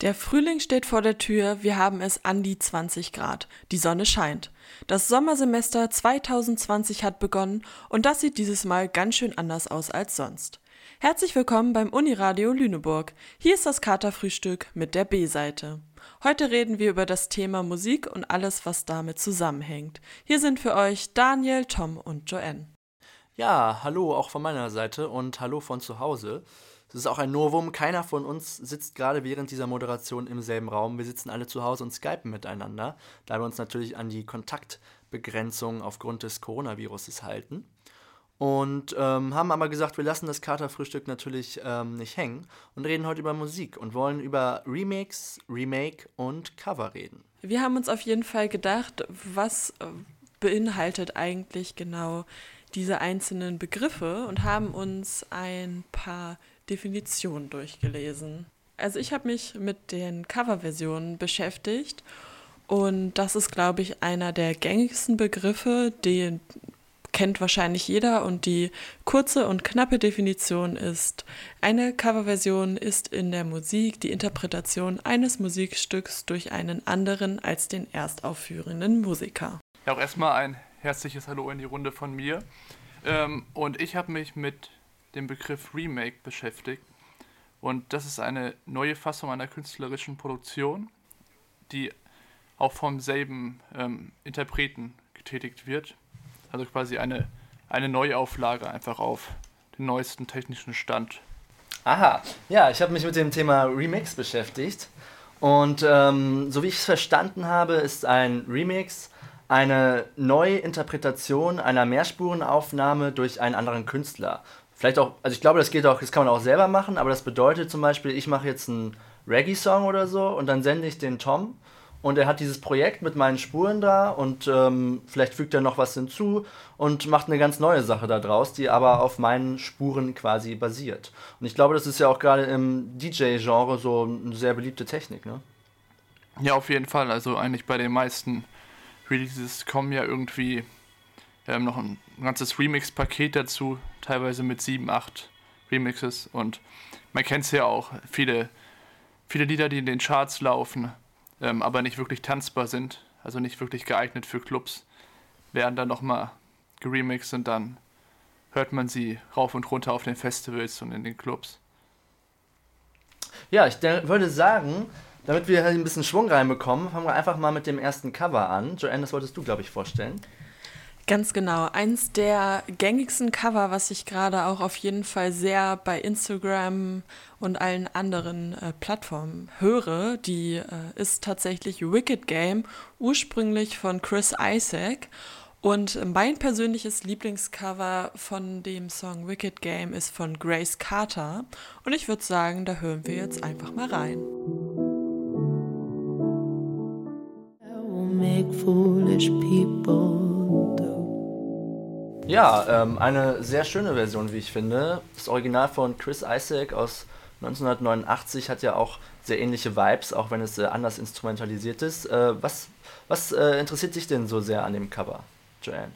Der Frühling steht vor der Tür, wir haben es an die 20 Grad. Die Sonne scheint. Das Sommersemester 2020 hat begonnen und das sieht dieses Mal ganz schön anders aus als sonst. Herzlich willkommen beim Uniradio Lüneburg. Hier ist das Katerfrühstück mit der B-Seite. Heute reden wir über das Thema Musik und alles, was damit zusammenhängt. Hier sind für euch Daniel, Tom und Joanne. Ja, hallo auch von meiner Seite und hallo von zu Hause. Das ist auch ein Novum. Keiner von uns sitzt gerade während dieser Moderation im selben Raum. Wir sitzen alle zu Hause und skypen miteinander, da wir uns natürlich an die Kontaktbegrenzung aufgrund des Coronaviruses halten. Und ähm, haben aber gesagt, wir lassen das Katerfrühstück natürlich ähm, nicht hängen und reden heute über Musik und wollen über Remakes, Remake und Cover reden. Wir haben uns auf jeden Fall gedacht, was äh, beinhaltet eigentlich genau diese einzelnen Begriffe und haben uns ein paar Definitionen durchgelesen. Also ich habe mich mit den Coverversionen beschäftigt und das ist, glaube ich, einer der gängigsten Begriffe, den kennt wahrscheinlich jeder und die kurze und knappe Definition ist, eine Coverversion ist in der Musik die Interpretation eines Musikstücks durch einen anderen als den erstaufführenden Musiker. Ja, auch erstmal ein herzliches Hallo in die Runde von mir. Ähm, und ich habe mich mit dem Begriff Remake beschäftigt. Und das ist eine neue Fassung einer künstlerischen Produktion, die auch vom selben ähm, Interpreten getätigt wird. Also quasi eine, eine Neuauflage einfach auf den neuesten technischen Stand. Aha, ja, ich habe mich mit dem Thema Remix beschäftigt. Und ähm, so wie ich es verstanden habe, ist ein Remix eine neue Interpretation einer Mehrspurenaufnahme durch einen anderen Künstler. Vielleicht auch, also ich glaube, das geht auch, das kann man auch selber machen, aber das bedeutet zum Beispiel, ich mache jetzt einen Reggae-Song oder so und dann sende ich den Tom und er hat dieses Projekt mit meinen Spuren da und ähm, vielleicht fügt er noch was hinzu und macht eine ganz neue Sache da draus, die aber auf meinen Spuren quasi basiert. Und ich glaube, das ist ja auch gerade im DJ-Genre so eine sehr beliebte Technik, ne? Ja, auf jeden Fall. Also eigentlich bei den meisten Releases kommen ja irgendwie ähm, noch ein ganzes Remix-Paket dazu, teilweise mit sieben, acht Remixes. Und man kennt es ja auch, viele, viele Lieder, die in den Charts laufen, ähm, aber nicht wirklich tanzbar sind, also nicht wirklich geeignet für Clubs, werden dann nochmal geremixed und dann hört man sie rauf und runter auf den Festivals und in den Clubs. Ja, ich würde sagen, damit wir ein bisschen Schwung reinbekommen, fangen wir einfach mal mit dem ersten Cover an. Joanne, das wolltest du, glaube ich, vorstellen. Ganz genau. Eins der gängigsten Cover, was ich gerade auch auf jeden Fall sehr bei Instagram und allen anderen äh, Plattformen höre, die äh, ist tatsächlich Wicked Game, ursprünglich von Chris Isaac. Und mein persönliches Lieblingscover von dem Song Wicked Game ist von Grace Carter. Und ich würde sagen, da hören wir jetzt einfach mal rein. make foolish people ja, ähm, eine sehr schöne Version, wie ich finde. Das Original von Chris Isaac aus 1989 hat ja auch sehr ähnliche Vibes, auch wenn es äh, anders instrumentalisiert ist. Äh, was was äh, interessiert dich denn so sehr an dem Cover, Joanne?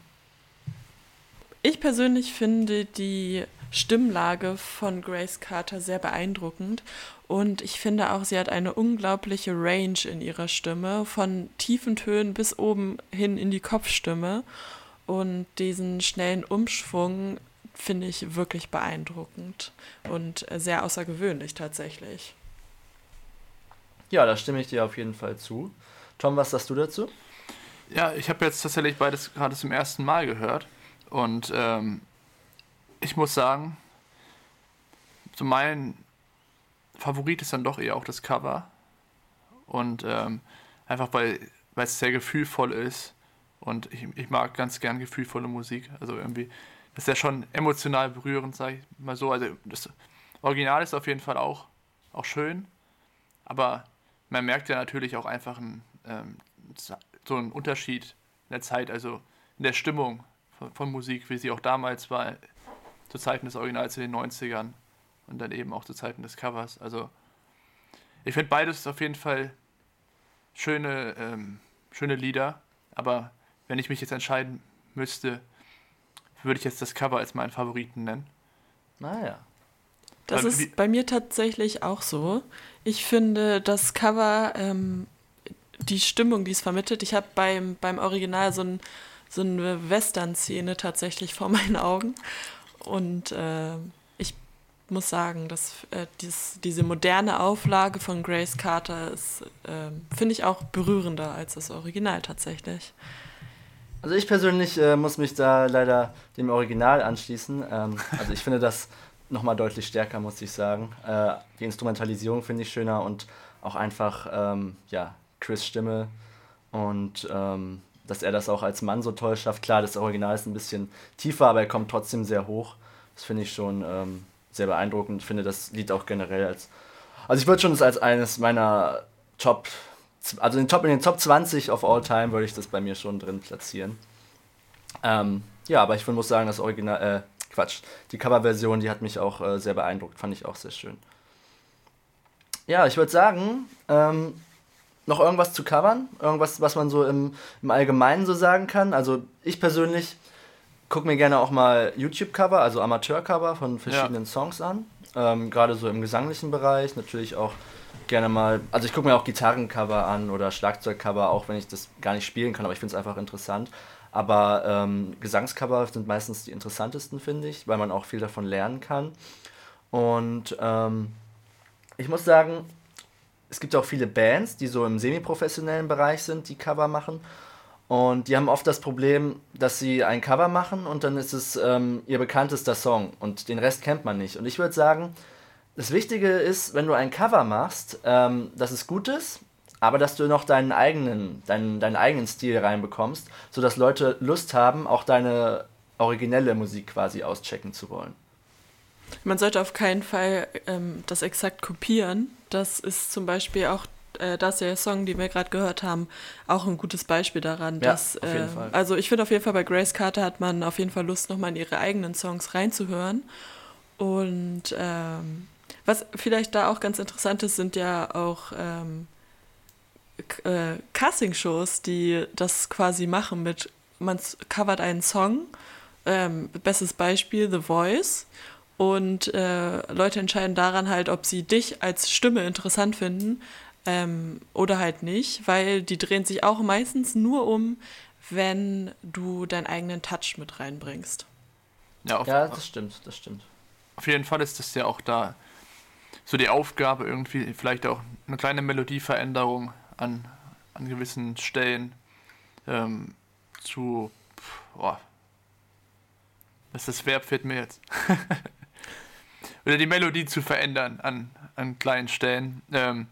Ich persönlich finde die Stimmlage von Grace Carter sehr beeindruckend und ich finde auch, sie hat eine unglaubliche Range in ihrer Stimme, von tiefen Tönen bis oben hin in die Kopfstimme. Und diesen schnellen Umschwung finde ich wirklich beeindruckend und sehr außergewöhnlich tatsächlich. Ja, da stimme ich dir auf jeden Fall zu. Tom, was sagst du dazu? Ja, ich habe jetzt tatsächlich beides gerade zum ersten Mal gehört und ähm, ich muss sagen, so mein Favorit ist dann doch eher auch das Cover und ähm, einfach weil es sehr gefühlvoll ist und ich, ich mag ganz gern gefühlvolle Musik. Also irgendwie, das ist ja schon emotional berührend, sag ich mal so. Also das Original ist auf jeden Fall auch, auch schön, aber man merkt ja natürlich auch einfach einen, ähm, so ein Unterschied in der Zeit, also in der Stimmung von, von Musik, wie sie auch damals war, zu Zeiten des Originals in den 90ern und dann eben auch zu Zeiten des Covers. Also ich finde beides auf jeden Fall schöne, ähm, schöne Lieder, aber wenn ich mich jetzt entscheiden müsste, würde ich jetzt das Cover als meinen Favoriten nennen. Naja. Das ist bei mir tatsächlich auch so. Ich finde das Cover, ähm, die Stimmung, die es vermittelt, ich habe beim, beim Original so, ein, so eine Western-Szene tatsächlich vor meinen Augen. Und äh, ich muss sagen, dass äh, dies, diese moderne Auflage von Grace Carter ist, äh, finde ich auch berührender als das Original tatsächlich. Also ich persönlich äh, muss mich da leider dem Original anschließen. Ähm, also ich finde das nochmal deutlich stärker, muss ich sagen. Äh, die Instrumentalisierung finde ich schöner und auch einfach, ähm, ja, Chris Stimme und ähm, dass er das auch als Mann so toll schafft. Klar, das Original ist ein bisschen tiefer, aber er kommt trotzdem sehr hoch. Das finde ich schon ähm, sehr beeindruckend. Ich finde das Lied auch generell als. Also ich würde schon das als eines meiner Top, also in den Top, in den Top 20 of all time würde ich das bei mir schon drin platzieren. Ähm, ja, aber ich muss sagen, das Original, äh, Quatsch. Die Coverversion, die hat mich auch äh, sehr beeindruckt, fand ich auch sehr schön. Ja, ich würde sagen, ähm, noch irgendwas zu covern? Irgendwas, was man so im, im Allgemeinen so sagen kann? Also ich persönlich gucke mir gerne auch mal YouTube-Cover, also Amateur-Cover von verschiedenen ja. Songs an. Ähm, Gerade so im gesanglichen Bereich, natürlich auch gerne mal, also ich gucke mir auch Gitarrencover an oder Schlagzeugcover, auch wenn ich das gar nicht spielen kann, aber ich finde es einfach interessant. Aber ähm, Gesangscover sind meistens die interessantesten, finde ich, weil man auch viel davon lernen kann. Und ähm, ich muss sagen, es gibt auch viele Bands, die so im semi-professionellen Bereich sind, die Cover machen. Und die haben oft das Problem, dass sie ein Cover machen und dann ist es ähm, ihr bekanntester Song und den Rest kennt man nicht. Und ich würde sagen, das Wichtige ist, wenn du ein Cover machst, ähm, dass es gut ist, aber dass du noch deinen eigenen, deinen, deinen eigenen Stil reinbekommst, sodass Leute Lust haben, auch deine originelle Musik quasi auschecken zu wollen. Man sollte auf keinen Fall ähm, das exakt kopieren. Das ist zum Beispiel auch äh, das der Song, den wir gerade gehört haben, auch ein gutes Beispiel daran. Ja, dass, auf jeden äh, Fall. Also ich finde auf jeden Fall bei Grace Carter hat man auf jeden Fall Lust, nochmal in ihre eigenen Songs reinzuhören. Und ähm, was vielleicht da auch ganz interessant ist, sind ja auch ähm, äh, Casting-Shows, die das quasi machen mit, man covert einen Song, ähm, bestes Beispiel The Voice und äh, Leute entscheiden daran halt, ob sie dich als Stimme interessant finden ähm, oder halt nicht, weil die drehen sich auch meistens nur um, wenn du deinen eigenen Touch mit reinbringst. Ja, auf, ja das stimmt, das stimmt. Auf jeden Fall ist das ja auch da so die Aufgabe, irgendwie vielleicht auch eine kleine Melodieveränderung an, an gewissen Stellen ähm, zu. Boah, das ist das Verb fehlt mir jetzt. Oder die Melodie zu verändern an, an kleinen Stellen. Ähm,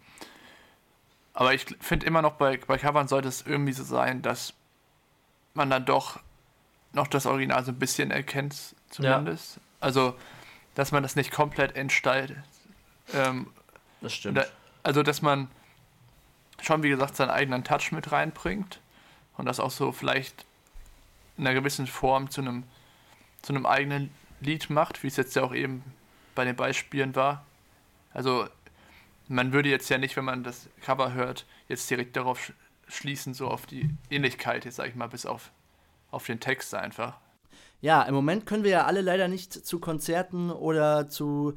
aber ich finde immer noch bei, bei Covern sollte es irgendwie so sein, dass man dann doch noch das Original so ein bisschen erkennt, zumindest. Ja. Also, dass man das nicht komplett entstaltet. Ähm, das stimmt. Da, also, dass man schon, wie gesagt, seinen eigenen Touch mit reinbringt und das auch so vielleicht in einer gewissen Form zu einem, zu einem eigenen Lied macht, wie es jetzt ja auch eben bei den Beispielen war. Also man würde jetzt ja nicht, wenn man das Cover hört, jetzt direkt darauf schließen, so auf die Ähnlichkeit, jetzt sag ich mal, bis auf, auf den Text einfach. Ja, im Moment können wir ja alle leider nicht zu Konzerten oder zu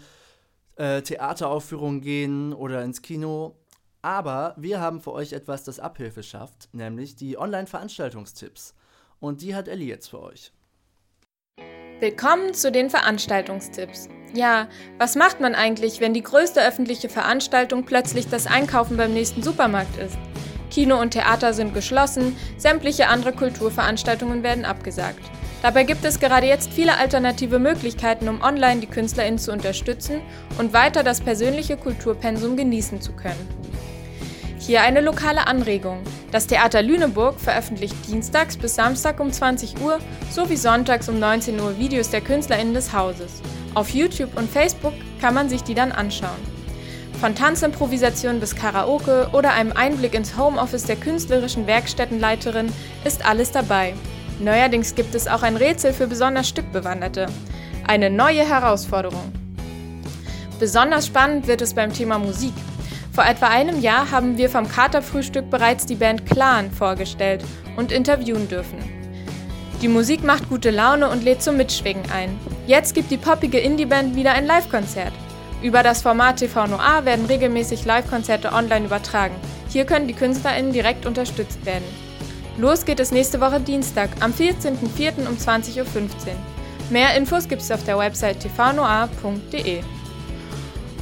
äh, Theateraufführungen gehen oder ins Kino. Aber wir haben für euch etwas, das Abhilfe schafft, nämlich die Online-Veranstaltungstipps. Und die hat Ellie jetzt für euch. Willkommen zu den Veranstaltungstipps. Ja, was macht man eigentlich, wenn die größte öffentliche Veranstaltung plötzlich das Einkaufen beim nächsten Supermarkt ist? Kino und Theater sind geschlossen, sämtliche andere Kulturveranstaltungen werden abgesagt. Dabei gibt es gerade jetzt viele alternative Möglichkeiten, um online die KünstlerInnen zu unterstützen und weiter das persönliche Kulturpensum genießen zu können. Hier eine lokale Anregung. Das Theater Lüneburg veröffentlicht dienstags bis Samstag um 20 Uhr sowie sonntags um 19 Uhr Videos der KünstlerInnen des Hauses. Auf YouTube und Facebook kann man sich die dann anschauen. Von Tanzimprovisation bis Karaoke oder einem Einblick ins Homeoffice der künstlerischen Werkstättenleiterin ist alles dabei. Neuerdings gibt es auch ein Rätsel für besonders Stückbewanderte. Eine neue Herausforderung. Besonders spannend wird es beim Thema Musik. Vor etwa einem Jahr haben wir vom Katerfrühstück bereits die Band Clan vorgestellt und interviewen dürfen. Die Musik macht gute Laune und lädt zum Mitschwingen ein. Jetzt gibt die poppige Indie-Band wieder ein Live-Konzert. Über das Format TV Noir werden regelmäßig Live-Konzerte online übertragen. Hier können die KünstlerInnen direkt unterstützt werden. Los geht es nächste Woche Dienstag, am 14.04. um 20.15 Uhr. Mehr Infos gibt es auf der Website tvnoir.de.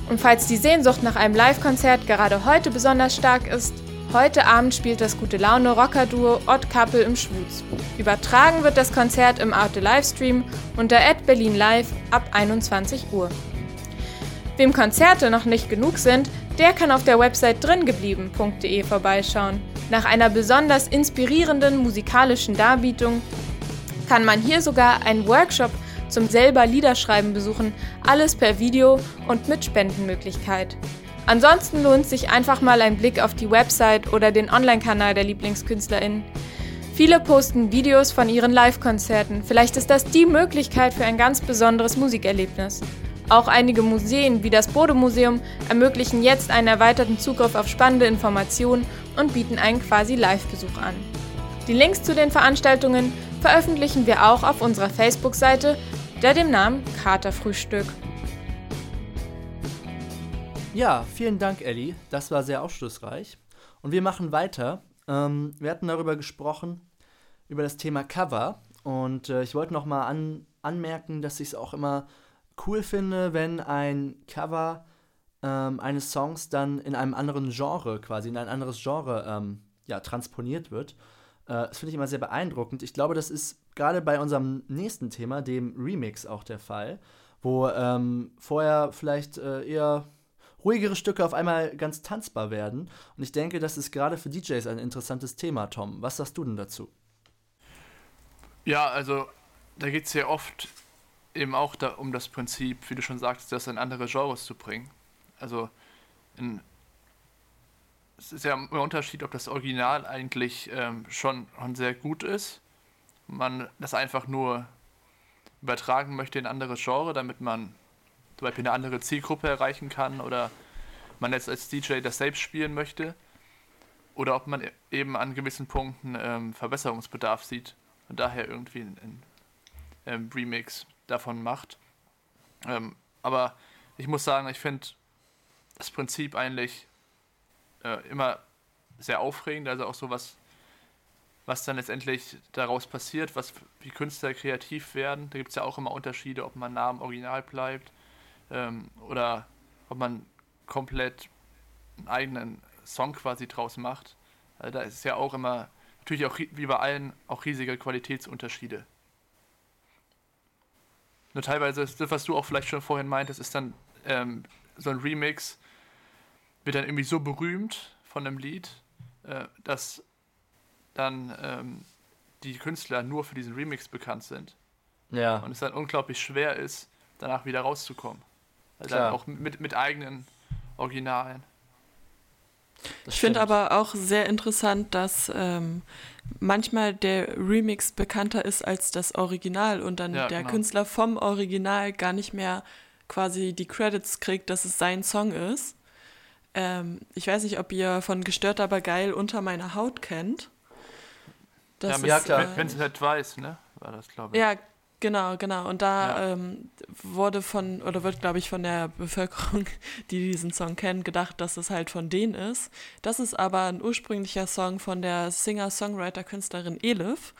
Und falls die Sehnsucht nach einem Live-Konzert gerade heute besonders stark ist, heute Abend spielt das gute Laune Rocker-Duo Odd Couple im Schwutz. Übertragen wird das Konzert im Arte Livestream unter Berlin Live ab 21 Uhr. Wem Konzerte noch nicht genug sind, der kann auf der Website dringeblieben.de vorbeischauen. Nach einer besonders inspirierenden musikalischen Darbietung kann man hier sogar einen Workshop zum selber Liederschreiben besuchen, alles per Video und mit Spendenmöglichkeit. Ansonsten lohnt sich einfach mal ein Blick auf die Website oder den Online-Kanal der Lieblingskünstlerin. Viele posten Videos von ihren Live-Konzerten. Vielleicht ist das die Möglichkeit für ein ganz besonderes Musikerlebnis. Auch einige Museen wie das Bode-Museum ermöglichen jetzt einen erweiterten Zugriff auf spannende Informationen und bieten einen quasi Live-Besuch an. Die Links zu den Veranstaltungen veröffentlichen wir auch auf unserer Facebook-Seite der dem Namen Katerfrühstück. Ja, vielen Dank, Ellie. Das war sehr aufschlussreich. Und wir machen weiter. Ähm, wir hatten darüber gesprochen, über das Thema Cover. Und äh, ich wollte nochmal an, anmerken, dass ich es auch immer cool finde, wenn ein Cover ähm, eines Songs dann in einem anderen Genre, quasi in ein anderes Genre ähm, ja, transponiert wird. Äh, das finde ich immer sehr beeindruckend. Ich glaube, das ist gerade bei unserem nächsten Thema, dem Remix, auch der Fall, wo ähm, vorher vielleicht äh, eher ruhigere Stücke auf einmal ganz tanzbar werden. Und ich denke, das ist gerade für DJs ein interessantes Thema, Tom. Was sagst du denn dazu? Ja, also da geht es ja oft eben auch da, um das Prinzip, wie du schon sagst, das in andere Genres zu bringen. Also in, es ist ja ein Unterschied, ob das Original eigentlich ähm, schon, schon sehr gut ist man das einfach nur übertragen möchte in ein anderes Genre, damit man zum Beispiel eine andere Zielgruppe erreichen kann oder man jetzt als DJ das selbst spielen möchte oder ob man eben an gewissen Punkten ähm, Verbesserungsbedarf sieht und daher irgendwie ein, ähm, Remix davon macht. Ähm, aber ich muss sagen, ich finde das Prinzip eigentlich äh, immer sehr aufregend, also auch so was was dann letztendlich daraus passiert, was wie Künstler kreativ werden. Da gibt es ja auch immer Unterschiede, ob man am Original bleibt ähm, oder ob man komplett einen eigenen Song quasi draus macht. Also da ist ja auch immer, natürlich auch wie bei allen, auch riesige Qualitätsunterschiede. Nur teilweise, das, was du auch vielleicht schon vorhin meintest, ist dann ähm, so ein Remix, wird dann irgendwie so berühmt von einem Lied, äh, dass dann ähm, die Künstler nur für diesen Remix bekannt sind. Ja. Und es dann unglaublich schwer ist, danach wieder rauszukommen. Also dann auch mit, mit eigenen Originalen. Das ich finde aber auch sehr interessant, dass ähm, manchmal der Remix bekannter ist als das Original und dann ja, der genau. Künstler vom Original gar nicht mehr quasi die Credits kriegt, dass es sein Song ist. Ähm, ich weiß nicht, ob ihr von Gestört aber geil unter meiner Haut kennt. Das ja, ist, klar. Äh, Vincent halt weiß, ne? War das, glaube ich. Ja, genau, genau. Und da ja. ähm, wurde von, oder wird, glaube ich, von der Bevölkerung, die diesen Song kennt, gedacht, dass es halt von denen ist. Das ist aber ein ursprünglicher Song von der Singer-Songwriter-Künstlerin Elif,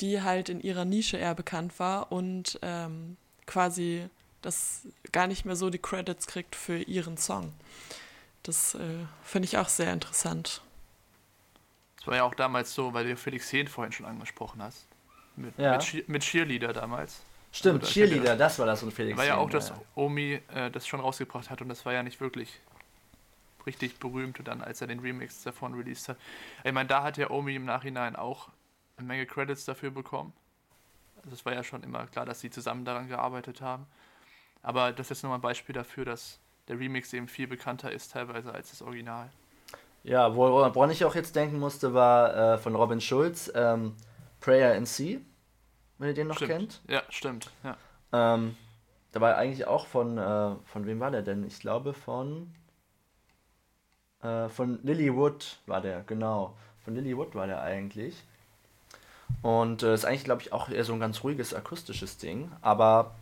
die halt in ihrer Nische eher bekannt war und ähm, quasi das gar nicht mehr so die Credits kriegt für ihren Song. Das äh, finde ich auch sehr interessant. Das war ja auch damals so, weil du Felix Hehn vorhin schon angesprochen hast. Mit, ja. mit, mit Cheerleader damals. Stimmt, also, Cheerleader, ja, das war das und Felix War ja auch, dass ja. Omi äh, das schon rausgebracht hat und das war ja nicht wirklich richtig berühmt dann, als er den Remix davon released hat. Ich meine, da hat ja Omi im Nachhinein auch eine Menge Credits dafür bekommen. Also es war ja schon immer klar, dass sie zusammen daran gearbeitet haben. Aber das ist jetzt nochmal ein Beispiel dafür, dass der Remix eben viel bekannter ist teilweise als das Original. Ja, woran ich auch jetzt denken musste, war äh, von Robin Schulz, ähm, Prayer in Sea, wenn ihr den noch stimmt. kennt. Ja, stimmt. Ja. Ähm, da war eigentlich auch von, äh, von wem war der denn? Ich glaube von, äh, von Lilywood war der, genau. Von Lilywood war der eigentlich. Und äh, ist eigentlich, glaube ich, auch eher so ein ganz ruhiges akustisches Ding. Aber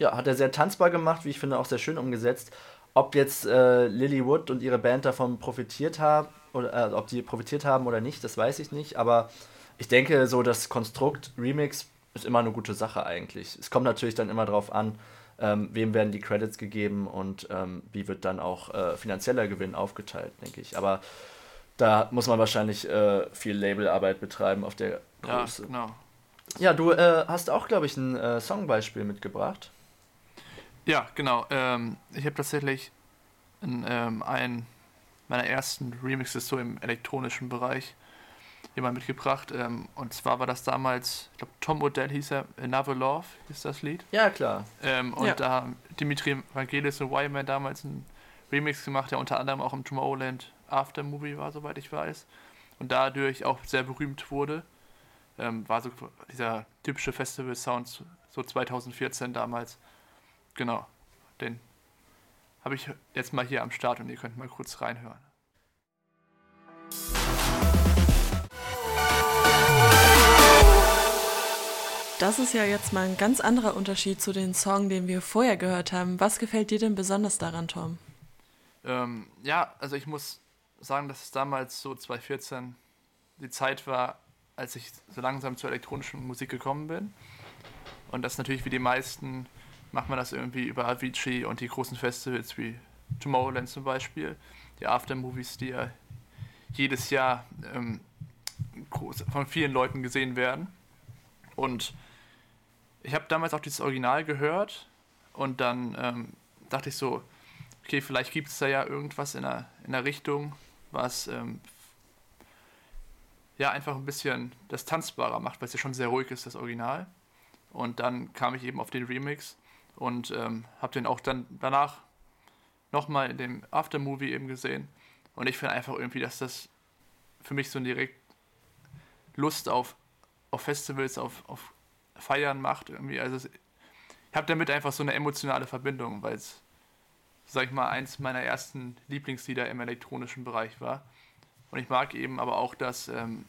ja, hat er sehr tanzbar gemacht, wie ich finde, auch sehr schön umgesetzt. Ob jetzt äh, Lilywood und ihre Band davon profitiert haben, oder äh, ob die profitiert haben oder nicht, das weiß ich nicht. Aber ich denke, so das Konstrukt Remix ist immer eine gute Sache eigentlich. Es kommt natürlich dann immer darauf an, ähm, wem werden die Credits gegeben und ähm, wie wird dann auch äh, finanzieller Gewinn aufgeteilt, denke ich. Aber da muss man wahrscheinlich äh, viel Labelarbeit betreiben auf der Größe. Ja, genau. Ja, du äh, hast auch, glaube ich, ein äh, Songbeispiel mitgebracht. Ja, genau. Ähm, ich habe tatsächlich in, ähm, einen meiner ersten Remixes so im elektronischen Bereich jemand mitgebracht. Ähm, und zwar war das damals, ich glaube, Tom Odell hieß er, Another Love hieß das Lied. Ja, klar. Ähm, und Ja. da haben Dimitri Vangelis und Wyman damals einen Remix gemacht, der unter anderem auch im Tomorrowland Aftermovie war, soweit ich weiß. Und dadurch auch sehr berühmt wurde. Ähm, war so dieser typische Festival-Sound, so 2014 damals. Genau, den habe ich jetzt mal hier am Start und ihr könnt mal kurz reinhören. Das ist ja jetzt mal ein ganz anderer Unterschied zu den Song, den wir vorher gehört haben. Was gefällt dir denn besonders daran, Tom? Ähm, ja, also ich muss sagen, dass es damals so 2014 die Zeit war, als ich so langsam zur elektronischen Musik gekommen bin. Und das natürlich wie die meisten macht man das irgendwie über Avicii und die großen Festivals wie Tomorrowland zum Beispiel, die Aftermovies, die ja jedes Jahr ähm, groß, von vielen Leuten gesehen werden. Und ich habe damals auch dieses Original gehört und dann ähm, dachte ich so, okay, vielleicht gibt es da ja irgendwas in der, in der Richtung, was ähm, ja einfach ein bisschen das tanzbarer macht, weil es ja schon sehr ruhig ist, das Original. Und dann kam ich eben auf den Remix und ähm, habe den auch dann danach nochmal in dem Aftermovie eben gesehen. Und ich finde einfach irgendwie, dass das für mich so direkt Lust auf, auf Festivals, auf, auf Feiern macht irgendwie. Also es, ich habe damit einfach so eine emotionale Verbindung, weil es, sag ich mal, eins meiner ersten Lieblingslieder im elektronischen Bereich war. Und ich mag eben aber auch, dass ähm,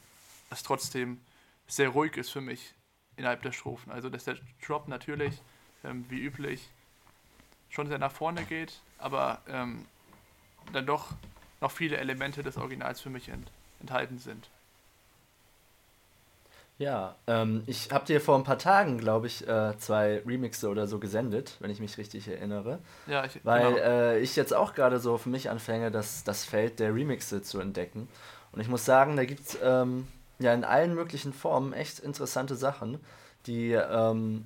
es trotzdem sehr ruhig ist für mich innerhalb der Strophen. Also dass der Drop natürlich, ähm, wie üblich, schon sehr nach vorne geht, aber ähm, dann doch noch viele Elemente des Originals für mich ent enthalten sind. Ja, ähm, ich habe dir vor ein paar Tagen, glaube ich, äh, zwei Remixe oder so gesendet, wenn ich mich richtig erinnere. Ja, ich, Weil genau. äh, ich jetzt auch gerade so für mich anfange, das, das Feld der Remixe zu entdecken. Und ich muss sagen, da gibt es ähm, ja in allen möglichen Formen echt interessante Sachen, die ähm,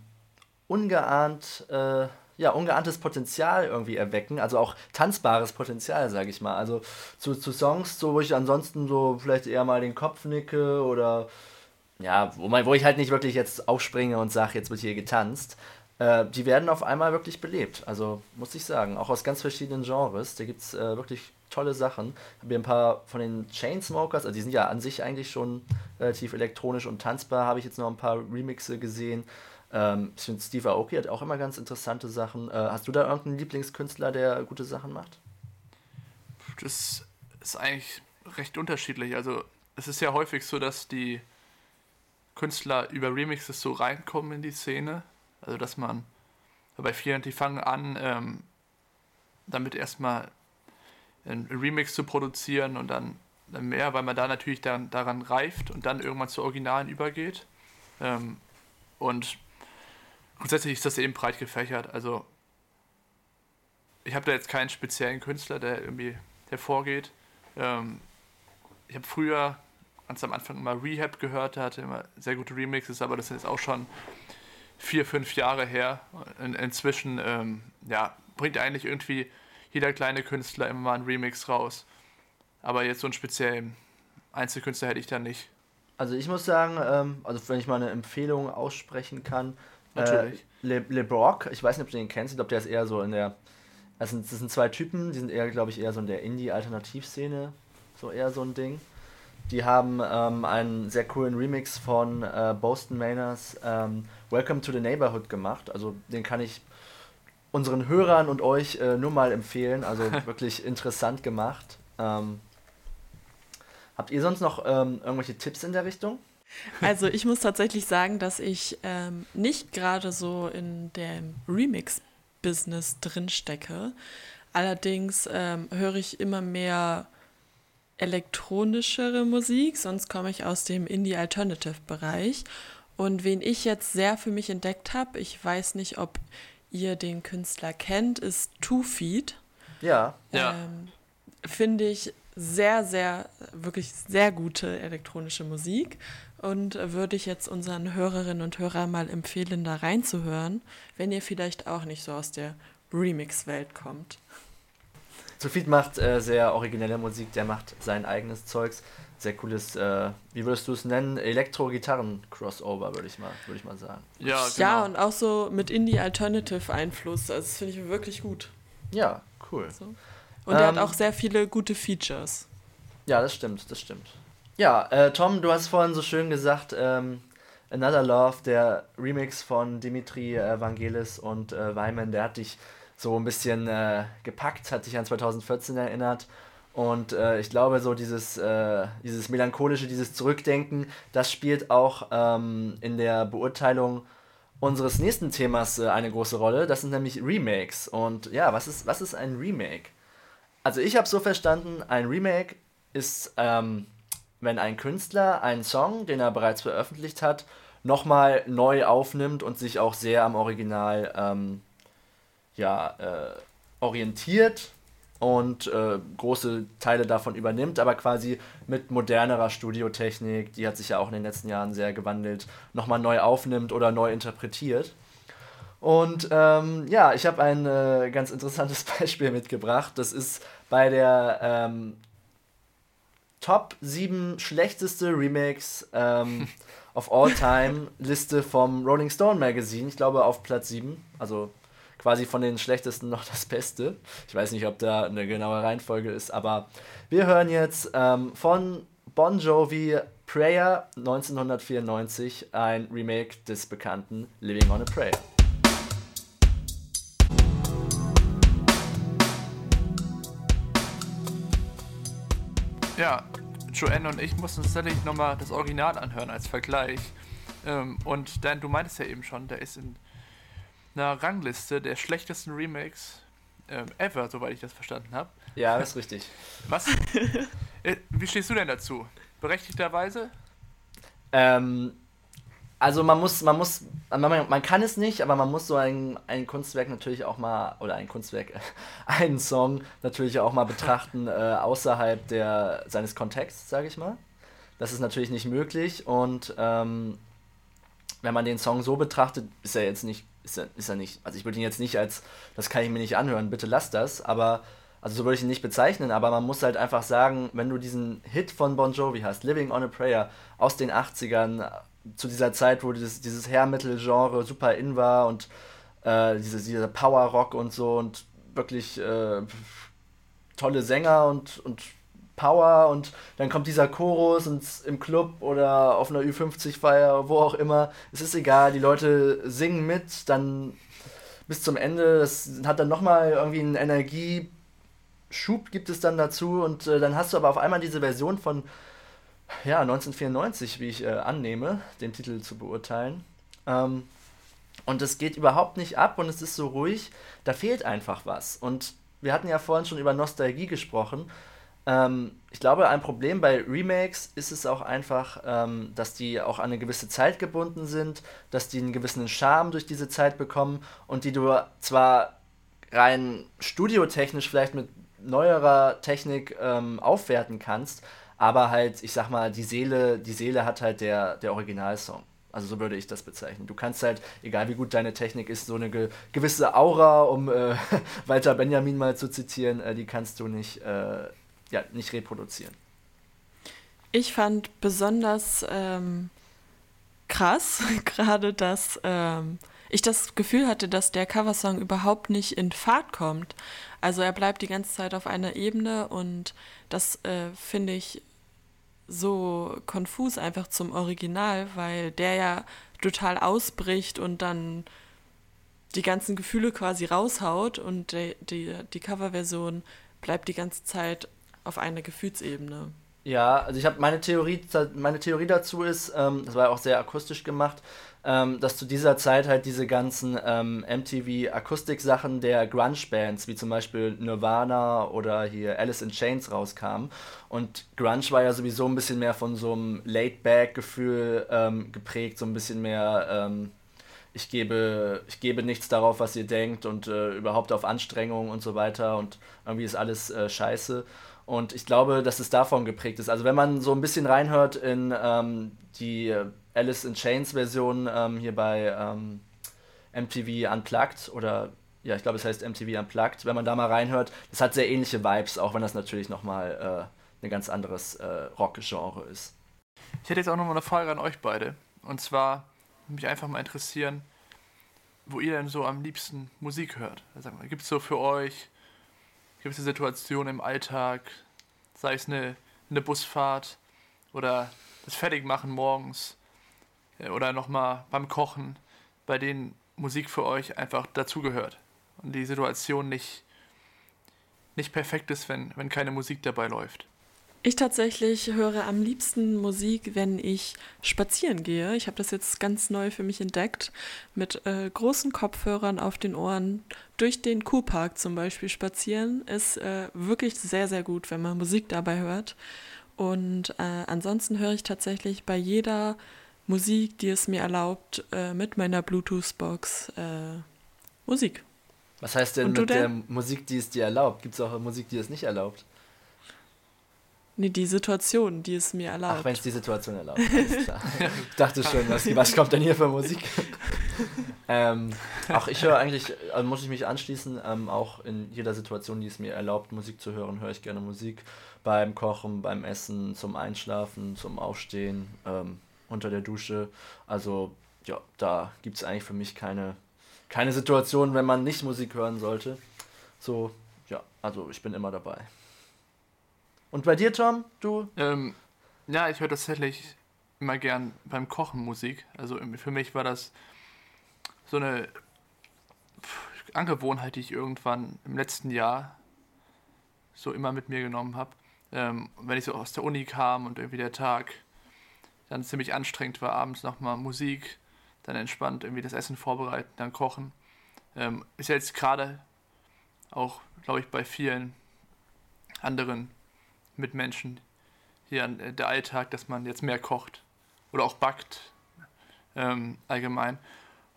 ungeahnt, äh, ja, ungeahntes Potenzial irgendwie erwecken, also auch tanzbares Potenzial, sage ich mal. Also zu, zu Songs, so, wo ich ansonsten so vielleicht eher mal den Kopf nicke oder ja, wo, man, wo ich halt nicht wirklich jetzt aufspringe und sage, jetzt wird hier getanzt. Äh, die werden auf einmal wirklich belebt. Also muss ich sagen, auch aus ganz verschiedenen Genres. Da gibt es äh, wirklich tolle Sachen. Ich habe hier ein paar von den Chainsmokers, also die sind ja an sich eigentlich schon relativ elektronisch und tanzbar, habe ich jetzt noch ein paar Remixe gesehen. Ähm, ich finde, Steve Aoki hat auch immer ganz interessante Sachen. Äh, hast du da irgendeinen Lieblingskünstler, der gute Sachen macht? Das ist eigentlich recht unterschiedlich. Also es ist ja häufig so, dass die Künstler über Remixes so reinkommen in die Szene. Also dass man bei vielen, die fangen an, ähm, damit erstmal einen Remix zu produzieren und dann, mehr, weil man da natürlich dann, daran reift und dann irgendwann zu Originalen übergeht. Ähm, und grundsätzlich ist das eben breit gefächert. Also ich habe da jetzt keinen speziellen Künstler, der irgendwie hervorgeht. Ähm, ich habe früher ganz am Anfang immer Rehab gehört, der hatte immer sehr gute Remixes, aber das ist jetzt auch schon vier, fünf Jahre her. In, inzwischen ähm, ja, bringt eigentlich irgendwie jeder kleine Künstler immer mal einen Remix raus. Aber jetzt so einen speziellen Einzelkünstler hätte ich da nicht. Also ich muss sagen, ähm, also wenn ich mal eine Empfehlung aussprechen kann, Natürlich. Äh, Le, Le Brock, ich weiß nicht, ob du den kennst, ich glaube, der ist eher so in der also das sind zwei Typen, die sind eher, glaube ich, eher so in der Indie-Alternativszene, so eher so ein Ding. Die haben ähm, einen sehr coolen Remix von äh, Boston Manors ähm, Welcome to the Neighborhood gemacht. Also den kann ich unseren Hörern und euch äh, nur mal empfehlen. Also wirklich interessant gemacht. Ähm, habt ihr sonst noch ähm, irgendwelche Tipps in der Richtung? Also ich muss tatsächlich sagen, dass ich ähm, nicht gerade so in dem Remix-Business drinstecke. Allerdings ähm, höre ich immer mehr elektronischere Musik, sonst komme ich aus dem Indie-Alternative-Bereich. Und wen ich jetzt sehr für mich entdeckt habe, ich weiß nicht, ob ihr den Künstler kennt, ist Two Feet. Ja. Ja. Ähm, Finde ich sehr, sehr, wirklich sehr gute elektronische Musik und würde ich jetzt unseren Hörerinnen und Hörern mal empfehlen, da reinzuhören, wenn ihr vielleicht auch nicht so aus der Remix-Welt kommt. Sufit macht äh, sehr originelle Musik, der macht sein eigenes Zeugs. Sehr cooles, äh, wie würdest du es nennen? Elektro-Gitarren-Crossover, würde ich, mal, würd ich mal sagen. Ja, genau. Ja, und auch so mit Indie-Alternative-Einfluss. Also das finde ich wirklich gut. Ja, cool. So. Und er hat Ähm, auch sehr viele gute Features. Ja, das stimmt, das stimmt. Ja, äh, Tom, du hast vorhin so schön gesagt, ähm, Another Love, der Remix von Dimitri äh, Vangelis und äh, Weimann, der hat dich so ein bisschen äh, gepackt, hat dich an 2014 erinnert. Und äh, ich glaube, so dieses, äh, dieses melancholische, dieses Zurückdenken, das spielt auch ähm, in der Beurteilung unseres nächsten Themas äh, eine große Rolle. Das sind nämlich Remakes. Und ja, was ist, was ist ein Remake? Also ich habe so verstanden, ein Remake ist, ähm, wenn ein Künstler einen Song, den er bereits veröffentlicht hat, nochmal neu aufnimmt und sich auch sehr am Original ähm, ja, äh, orientiert und äh, große Teile davon übernimmt, aber quasi mit modernerer Studiotechnik, die hat sich ja auch in den letzten Jahren sehr gewandelt, nochmal neu aufnimmt oder neu interpretiert. Und ähm, ja, ich habe ein äh, ganz interessantes Beispiel mitgebracht. Das ist bei der ähm, Top 7 schlechteste Remakes ähm, of All Time Liste vom Rolling Stone Magazine. Ich glaube auf Platz 7. Also quasi von den schlechtesten noch das Beste. Ich weiß nicht, ob da eine genaue Reihenfolge ist, aber wir hören jetzt ähm, von Bon Jovi Prayer 1994 ein Remake des bekannten Living on a Prayer. Ja, Joanne und ich mussten uns tatsächlich nochmal das Original anhören als Vergleich. Ähm, und Dan, du meintest ja eben schon, der ist in einer Rangliste der schlechtesten Remakes ähm, ever, soweit ich das verstanden habe. Ja, das ist richtig. Was? äh, wie stehst du denn dazu? Berechtigterweise? Ähm, also man muss, man muss, man, man kann es nicht, aber man muss so ein, ein Kunstwerk natürlich auch mal, oder ein Kunstwerk, einen Song natürlich auch mal betrachten äh, außerhalb der, seines Kontexts, sage ich mal. Das ist natürlich nicht möglich und ähm, wenn man den Song so betrachtet, ist er jetzt nicht, ist er, ist er nicht, also ich würde ihn jetzt nicht als, das kann ich mir nicht anhören, bitte lass das, aber, also so würde ich ihn nicht bezeichnen, aber man muss halt einfach sagen, wenn du diesen Hit von Bon Jovi hast, Living on a Prayer aus den 80ern, zu dieser Zeit, wo dieses, dieses Hair-Metal-Genre super in war und äh, diese, dieser Power-Rock und so und wirklich äh, tolle Sänger und, und Power und dann kommt dieser Chorus und im Club oder auf einer Ü50-Feier, wo auch immer, es ist egal, die Leute singen mit, dann bis zum Ende, das hat dann nochmal irgendwie einen Energieschub gibt es dann dazu und äh, dann hast du aber auf einmal diese Version von ja, 1994, wie ich äh, annehme, den Titel zu beurteilen. Ähm, und es geht überhaupt nicht ab und es ist so ruhig, da fehlt einfach was. Und wir hatten ja vorhin schon über Nostalgie gesprochen. Ähm, ich glaube, ein Problem bei Remakes ist es auch einfach, ähm, dass die auch an eine gewisse Zeit gebunden sind, dass die einen gewissen Charme durch diese Zeit bekommen und die du zwar rein studiotechnisch vielleicht mit neuerer Technik ähm, aufwerten kannst, aber halt, ich sag mal, die Seele, die Seele hat halt der, der Originalsong. Also so würde ich das bezeichnen. Du kannst halt, egal wie gut deine Technik ist, so eine ge gewisse Aura, um äh, Walter Benjamin mal zu zitieren, äh, die kannst du nicht, äh, ja, nicht reproduzieren. Ich fand besonders ähm, krass, gerade dass ähm, ich das Gefühl hatte, dass der Coversong überhaupt nicht in Fahrt kommt. Also er bleibt die ganze Zeit auf einer Ebene und das äh, finde ich so konfus einfach zum Original, weil der ja total ausbricht und dann die ganzen Gefühle quasi raushaut und die, die, die Coverversion bleibt die ganze Zeit auf einer Gefühlsebene. Ja, also ich habe meine Theorie, meine Theorie dazu ist, ähm, das war ja auch sehr akustisch gemacht, ähm, dass zu dieser Zeit halt diese ganzen ähm, MTV-Akustik-Sachen der Grunge-Bands, wie zum Beispiel Nirvana oder hier Alice in Chains rauskamen. Und Grunge war ja sowieso ein bisschen mehr von so einem Laid-Back-Gefühl ähm, geprägt, so ein bisschen mehr ähm, ich gebe, ich gebe nichts darauf, was ihr denkt und äh, überhaupt auf Anstrengungen und so weiter und irgendwie ist alles äh, scheiße. Und ich glaube, dass es davon geprägt ist. Also wenn man so ein bisschen reinhört in ähm, die Alice in Chains Version ähm, hier bei ähm, MTV Unplugged oder ja, ich glaube, es heißt MTV Unplugged, wenn man da mal reinhört, das hat sehr ähnliche Vibes, auch wenn das natürlich nochmal äh, ein ganz anderes äh, Rock-Genre ist. Ich hätte jetzt auch nochmal eine Frage an euch beide. Und zwar, mich einfach mal interessieren, wo ihr denn so am liebsten Musik hört. Also, Gibt es so für euch Gibt es eine Situation im Alltag, sei es eine, eine Busfahrt oder das Fertigmachen morgens oder nochmal beim Kochen, bei denen Musik für euch einfach dazugehört und die Situation nicht, nicht perfekt ist, wenn, wenn keine Musik dabei läuft? Ich tatsächlich höre am liebsten Musik, wenn ich spazieren gehe. Ich habe das jetzt ganz neu für mich entdeckt, mit äh, großen Kopfhörern auf den Ohren durch den Kurpark zum Beispiel spazieren. Ist äh, wirklich sehr, sehr gut, wenn man Musik dabei hört. Und äh, ansonsten höre ich tatsächlich bei jeder Musik, die es mir erlaubt, äh, mit meiner Bluetooth-Box äh, Musik. Was heißt denn mit der Musik, die es dir erlaubt? Gibt es auch Musik, die es nicht erlaubt? Nee, die Situation, die es mir erlaubt. Ach, wenn es die Situation erlaubt, alles klar. ich dachte schon, was, was kommt denn hier für Musik? ähm, auch ich höre eigentlich, also muss ich mich anschließen, ähm, auch in jeder Situation, die es mir erlaubt, Musik zu hören, höre ich gerne Musik. Beim Kochen, beim Essen, zum Einschlafen, zum Aufstehen, ähm, unter der Dusche. Also, ja, da gibt es eigentlich für mich keine, keine Situation, wenn man nicht Musik hören sollte. So, ja, also ich bin immer dabei. Und bei dir, Tom? Du? Ähm, ja, ich höre tatsächlich immer gern beim Kochen Musik. Also für mich war das so eine Angewohnheit, die ich irgendwann im letzten Jahr so immer mit mir genommen habe. Ähm, wenn ich so aus der Uni kam und irgendwie der Tag dann ziemlich anstrengend war, abends nochmal Musik, dann entspannt irgendwie das Essen vorbereiten, dann kochen. Ähm, ist jetzt gerade auch, glaube ich, bei vielen anderen Mitmenschen hier äh, der Alltag, dass man jetzt mehr kocht oder auch backt ähm, allgemein.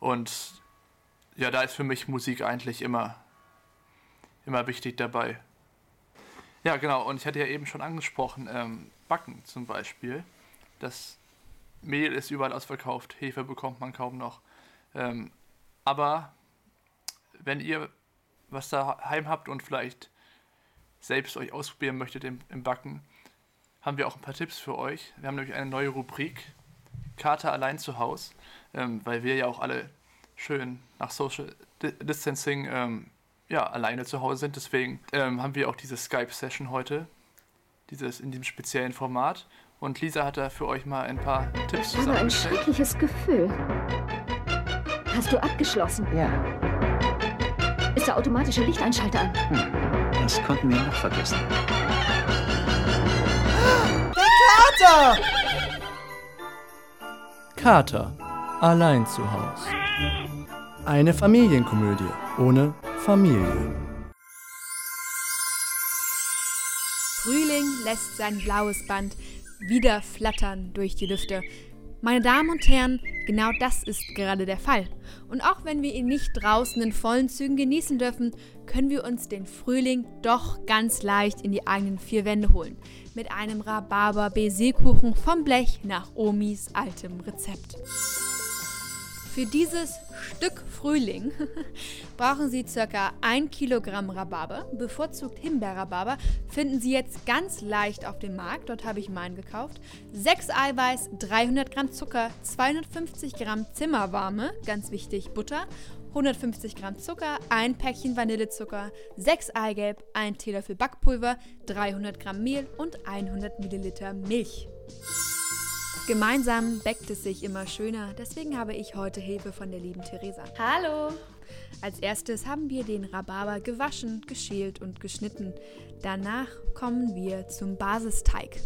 Und ja, da ist für mich Musik eigentlich immer, immer wichtig dabei. Ja, genau, und ich hatte ja eben schon angesprochen, ähm, Backen zum Beispiel. Das Mehl ist überall ausverkauft, Hefe bekommt man kaum noch. Ähm, aber wenn ihr was daheim habt und vielleicht selbst euch ausprobieren möchtet im, im Backen, haben wir auch ein paar Tipps für euch. Wir haben nämlich eine neue Rubrik, Kater allein zu Hause, ähm, weil wir ja auch alle schön nach Social Distancing ähm, ja, alleine zu Hause sind. Deswegen ähm, haben wir auch diese Skype-Session heute, dieses in diesem speziellen Format. Und Lisa hat da für euch mal ein paar Tipps zusammengestellt. Aber ein schreckliches Gefühl. Hast du abgeschlossen? Ja. Ist der automatische Lichteinschalter an? Hm. Das konnten wir noch vergessen. Der Kater! Kater. Allein zu Hause. Eine Familienkomödie ohne Familie. Frühling lässt sein blaues Band wieder flattern durch die Lüfte. Meine Damen und Herren, genau das ist gerade der Fall. Und auch wenn wir ihn nicht draußen in vollen Zügen genießen dürfen, können wir uns den Frühling doch ganz leicht in die eigenen vier Wände holen. Mit einem Rhabarber-Baiser-Kuchen vom Blech nach Omis altem Rezept. Für dieses Stück Frühling brauchen Sie ca. 1 Kilogramm Rhabarber. Bevorzugt Himbeerrhabarber finden Sie jetzt ganz leicht auf dem Markt. Dort habe ich meinen gekauft. 6 Eiweiß, 300 Gramm Zucker, 250 Gramm Zimmerwarme, ganz wichtig Butter, 150 Gramm Zucker, ein Päckchen Vanillezucker, 6 Eigelb, 1 Teelöffel Backpulver, 300 Gramm Mehl und 100 Milliliter Milch. Gemeinsam bäckt es sich immer schöner, deswegen habe ich heute Hilfe von der lieben Theresa. Hallo! Als erstes haben wir den Rhabarber gewaschen, geschält und geschnitten. Danach kommen wir zum Basisteig.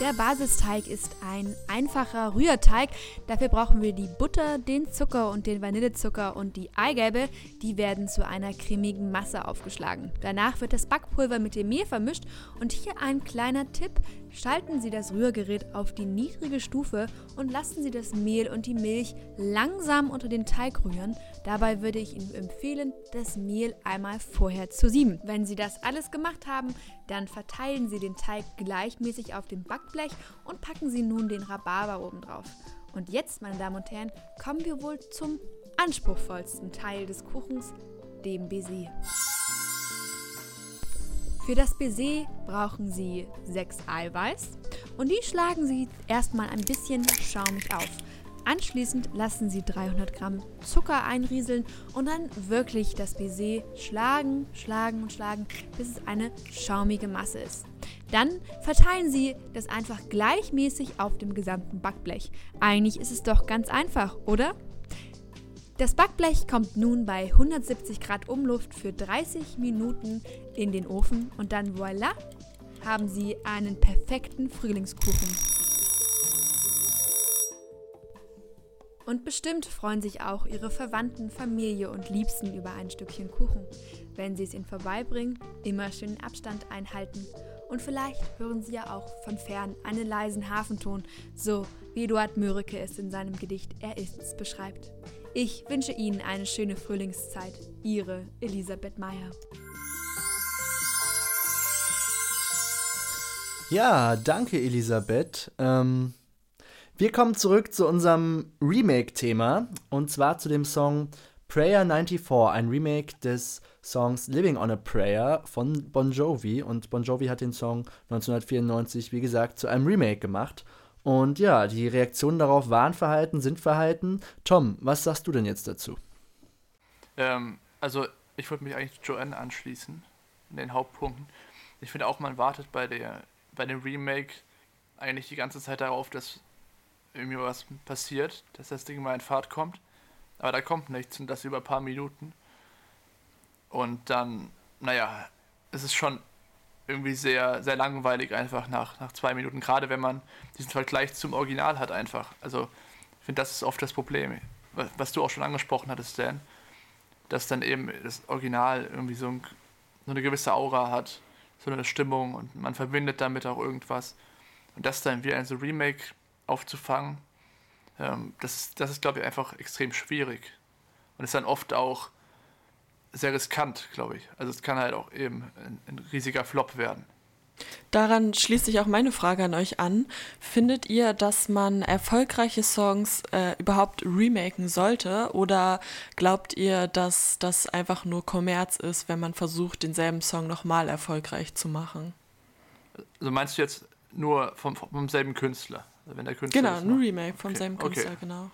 Der Basisteig ist ein einfacher Rührteig. Dafür brauchen wir die Butter, den Zucker und den Vanillezucker und die Eigelbe. Die werden zu einer cremigen Masse aufgeschlagen. Danach wird das Backpulver mit dem Mehl vermischt und hier ein kleiner Tipp. Schalten Sie das Rührgerät auf die niedrige Stufe und lassen Sie das Mehl und die Milch langsam unter den Teig rühren. Dabei würde ich Ihnen empfehlen, das Mehl einmal vorher zu sieben. Wenn Sie das alles gemacht haben, dann verteilen Sie den Teig gleichmäßig auf dem Backblech und packen Sie nun den Rhabarber oben drauf. Und jetzt, meine Damen und Herren, kommen wir wohl zum anspruchsvollsten Teil des Kuchens, dem Baiser. Für das Baiser brauchen Sie 6 Eiweiß und die schlagen Sie erstmal ein bisschen schaumig auf. Anschließend lassen Sie 300 Gramm Zucker einrieseln und dann wirklich das Baiser schlagen, schlagen und schlagen, bis es eine schaumige Masse ist. Dann verteilen Sie das einfach gleichmäßig auf dem gesamten Backblech. Eigentlich ist es doch ganz einfach, oder? Das Backblech kommt nun bei 170 Grad Umluft für 30 Minuten in den Ofen und dann voilà, haben Sie einen perfekten Frühlingskuchen. Und bestimmt freuen sich auch Ihre Verwandten, Familie und Liebsten über ein Stückchen Kuchen. Wenn Sie es ihnen vorbeibringen, immer schön Abstand einhalten. Und vielleicht hören Sie ja auch von fern einen leisen Hafenton, so wie Eduard Mörike es in seinem Gedicht Er ist's beschreibt. Ich wünsche Ihnen eine schöne Frühlingszeit. Ihre Elisabeth Meyer. Ja, danke Elisabeth. Ähm, wir kommen zurück zu unserem Remake-Thema und zwar zu dem Song Prayer 94, ein Remake des Songs Living on a Prayer von Bon Jovi. Und Bon Jovi hat den Song 1994, wie gesagt, zu einem Remake gemacht. Und ja, die Reaktionen darauf waren verhalten, sind verhalten. Tom, was sagst du denn jetzt dazu? Ähm, also, ich würde mich eigentlich Joanne anschließen, in den Hauptpunkten. Ich finde auch, man wartet bei, der, bei dem Remake eigentlich die ganze Zeit darauf, dass irgendwie was passiert, dass das Ding mal in Fahrt kommt. Aber da kommt nichts und das über ein paar Minuten. Und dann, naja, es ist schon irgendwie sehr, sehr langweilig einfach nach, nach zwei Minuten, gerade wenn man diesen Vergleich zum Original hat einfach. Also ich finde, das ist oft das Problem, was du auch schon angesprochen hattest, Dan, dass dann eben das Original irgendwie so, ein, so eine gewisse Aura hat, so eine Stimmung und man verbindet damit auch irgendwas. Und das dann wie ein so Remake aufzufangen, ähm, das, das ist, glaube ich, einfach extrem schwierig. Und ist dann oft auch sehr riskant, glaube ich. Also es kann halt auch eben ein, ein riesiger Flop werden. Daran schließt sich auch meine Frage an euch an. Findet ihr, dass man erfolgreiche Songs äh, überhaupt remaken sollte? Oder glaubt ihr, dass das einfach nur Kommerz ist, wenn man versucht, denselben Song nochmal erfolgreich zu machen? Also meinst du jetzt nur vom, vom selben Künstler? Also wenn der Künstler genau, ein Remake vom okay. selben Künstler, okay. genau.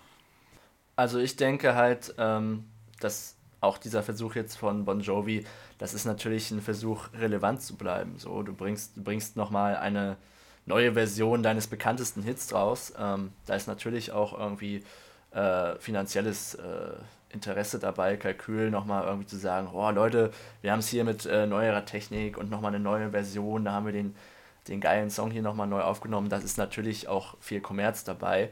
Also ich denke halt, ähm, dass auch dieser Versuch jetzt von Bon Jovi, das ist natürlich ein Versuch, relevant zu bleiben. So, du bringst, du bringst nochmal eine neue Version deines bekanntesten Hits raus. Ähm, da ist natürlich auch irgendwie äh, finanzielles äh, Interesse dabei, Kalkül, nochmal irgendwie zu sagen, oh Leute, wir haben es hier mit äh, neuerer Technik und nochmal eine neue Version, da haben wir den, den geilen Song hier nochmal neu aufgenommen. Das ist natürlich auch viel Kommerz dabei.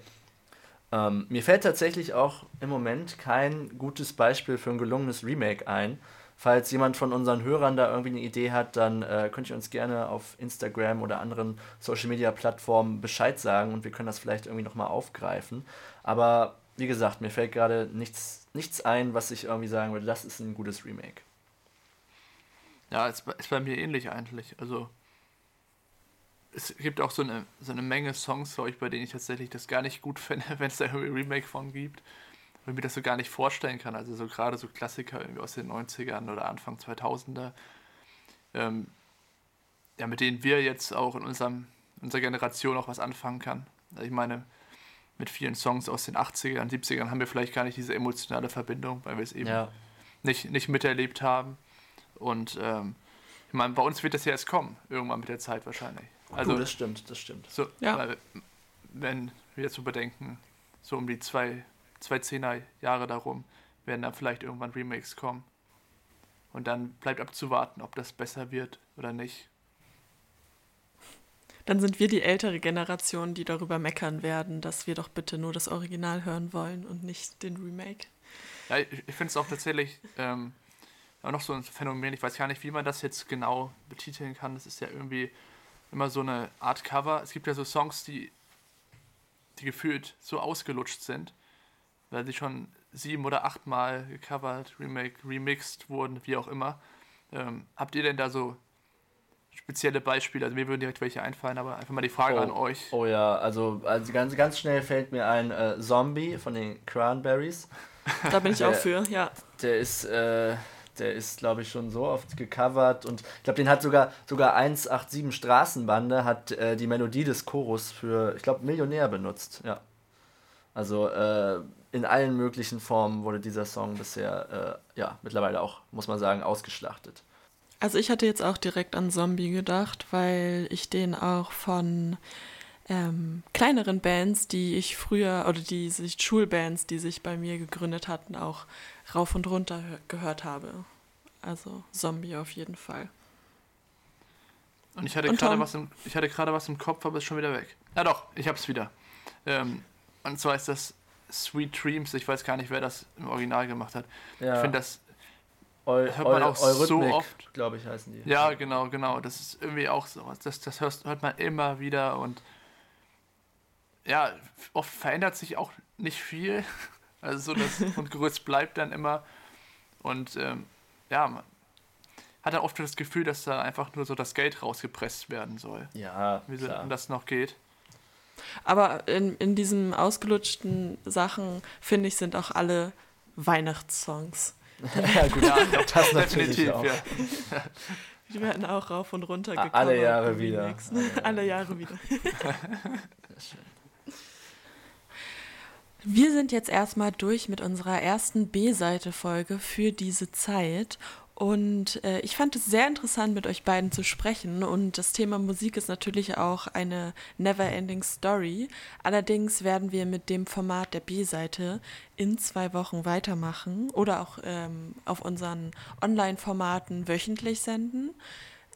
Ähm, mir fällt tatsächlich auch im Moment kein gutes Beispiel für ein gelungenes Remake ein. Falls jemand von unseren Hörern da irgendwie eine Idee hat, dann äh, könnt ihr uns gerne auf Instagram oder anderen Social Media Plattformen Bescheid sagen und wir können das vielleicht irgendwie nochmal aufgreifen. Aber wie gesagt, mir fällt gerade nichts, nichts ein, was ich irgendwie sagen würde, das ist ein gutes Remake. Ja, ist, ist bei mir ähnlich eigentlich. Also, es gibt auch so eine, so eine Menge Songs, glaube ich, bei denen ich tatsächlich das gar nicht gut finde, wenn es da irgendwie ein Remake von gibt. Weil ich mir das so gar nicht vorstellen kann. Also so gerade so Klassiker irgendwie aus den 90ern oder Anfang 2000er. Ähm, ja, mit denen wir jetzt auch in unserem, unserer Generation auch was anfangen kann. Also ich meine, mit vielen Songs aus den 80ern, 70ern haben wir vielleicht gar nicht diese emotionale Verbindung, weil wir es eben Ja. nicht, nicht miterlebt haben. Und ähm, ich meine, bei uns wird das ja erst kommen, irgendwann mit der Zeit wahrscheinlich. Also, du, das stimmt, das stimmt. so, Ja. weil, wenn wir jetzt so bedenken, so um die zwei, zwei Zehner Jahre darum, werden dann vielleicht irgendwann Remakes kommen. Und dann bleibt abzuwarten, ob das besser wird oder nicht. Dann sind wir die ältere Generation, die darüber meckern werden, dass wir doch bitte nur das Original hören wollen und nicht den Remake. Ja, ich, ich finde es auch tatsächlich ähm, auch noch so ein Phänomen. Ich weiß gar nicht, wie man das jetzt genau betiteln kann. Das ist ja irgendwie immer so eine Art Cover. Es gibt ja so Songs, die, die gefühlt so ausgelutscht sind, weil sie schon sieben oder achtmal gecovert, remake, remixed wurden, wie auch immer. Ähm, habt ihr denn da so spezielle Beispiele? Also mir würden direkt welche einfallen, aber einfach mal die Frage an euch. Oh ja, also, also ganz, ganz schnell fällt mir ein äh, Zombie von den Cranberries. Da bin ich Der- auch für, ja. Der ist, äh, der ist, glaube ich, schon so oft gecovert und ich glaube, den hat sogar, sogar 187 Straßenbande, hat äh, die Melodie des Chorus für, ich glaube, Millionär benutzt, ja. Also äh, in allen möglichen Formen wurde dieser Song bisher, äh, ja, mittlerweile auch, muss man sagen, ausgeschlachtet. Also ich hatte jetzt auch direkt an Zombie gedacht, weil ich den auch von ähm, kleineren Bands, die ich früher, oder die sich Schulbands, die sich bei mir gegründet hatten, auch rauf und runter hö- gehört habe. Also Zombie auf jeden Fall. Und ich hatte Und gerade Tom? was im, ich hatte gerade was im Kopf, aber ist schon wieder weg. Ja doch, ich hab's wieder. Ähm, und zwar ist das Sweet Dreams. Ich weiß gar nicht, wer das im Original gemacht hat. Ja, Ich finde das, Eu hört man Eu auch so Eurythmic, oft. glaube ich, heißen die. ja genau, genau. Das ist irgendwie auch sowas. Das, das hörst, hört man immer wieder und ja, oft verändert sich auch nicht viel. Also so das Grundgerüst bleibt dann immer. Und ähm, ja, man hat dann oft das Gefühl, dass da einfach nur so das Geld rausgepresst werden soll. Ja, Wie so, klar. um das noch geht. Aber in, in diesen ausgelutschten Sachen, finde ich, sind auch alle Weihnachtssongs. ja, gut, das natürlich Definitiv, auch. ja. Die werden auch rauf und runter gecovert. alle Jahre wieder. remixed. Alle Jahre Alle Jahre wieder. Sehr schön. Wir sind jetzt erstmal durch mit unserer ersten B-Seite-Folge für diese Zeit. Und äh, ich fand es sehr interessant, mit euch beiden zu sprechen. Und das Thema Musik ist natürlich auch eine never-ending Story. Allerdings werden wir mit dem Format der B-Seite in zwei Wochen weitermachen oder auch ähm, auf unseren Online-Formaten wöchentlich senden.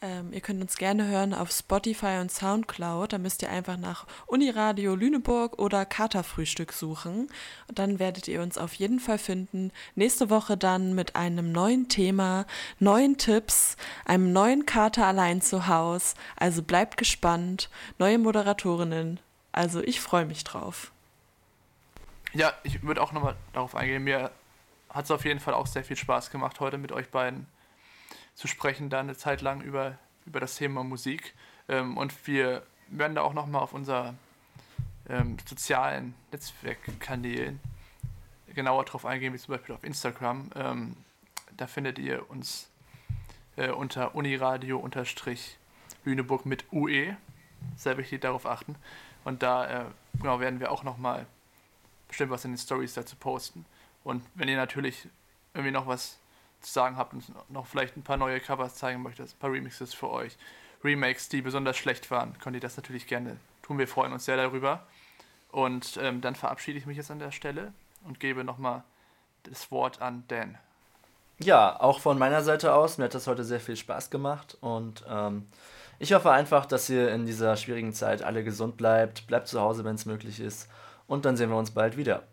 Ähm, ihr könnt uns gerne hören auf Spotify und Soundcloud. Da müsst ihr einfach nach Uniradio Lüneburg oder Katerfrühstück suchen. Und dann werdet ihr uns auf jeden Fall finden. Nächste Woche dann mit einem neuen Thema, neuen Tipps, einem neuen Kater allein zu Haus. Also bleibt gespannt. Neue Moderatorinnen. Also ich freue mich drauf. Ja, ich würde auch nochmal darauf eingehen. Mir hat es auf jeden Fall auch sehr viel Spaß gemacht, heute mit euch beiden zu sprechen, da eine Zeit lang über, über das Thema Musik. Ähm, und wir werden da auch nochmal auf unser ähm, sozialen Netzwerkkanälen genauer drauf eingehen, wie zum Beispiel auf Instagram. Ähm, da findet ihr uns äh, unter uniradio-lüneburg mit UE. Sehr wichtig darauf achten. Und da äh, genau, werden wir auch nochmal bestimmt was in den Stories dazu posten. Und wenn ihr natürlich irgendwie noch was zu sagen habt und noch vielleicht ein paar neue Covers zeigen möchtet, ein paar Remixes für euch, Remakes, die besonders schlecht waren, könnt ihr das natürlich gerne tun. Wir freuen uns sehr darüber. Und ähm, dann verabschiede ich mich jetzt an der Stelle und gebe nochmal das Wort an Dan. Ja, auch von meiner Seite aus, mir hat das heute sehr viel Spaß gemacht und ähm, ich hoffe einfach, dass ihr in dieser schwierigen Zeit alle gesund bleibt, bleibt zu Hause, wenn es möglich ist und dann sehen wir uns bald wieder.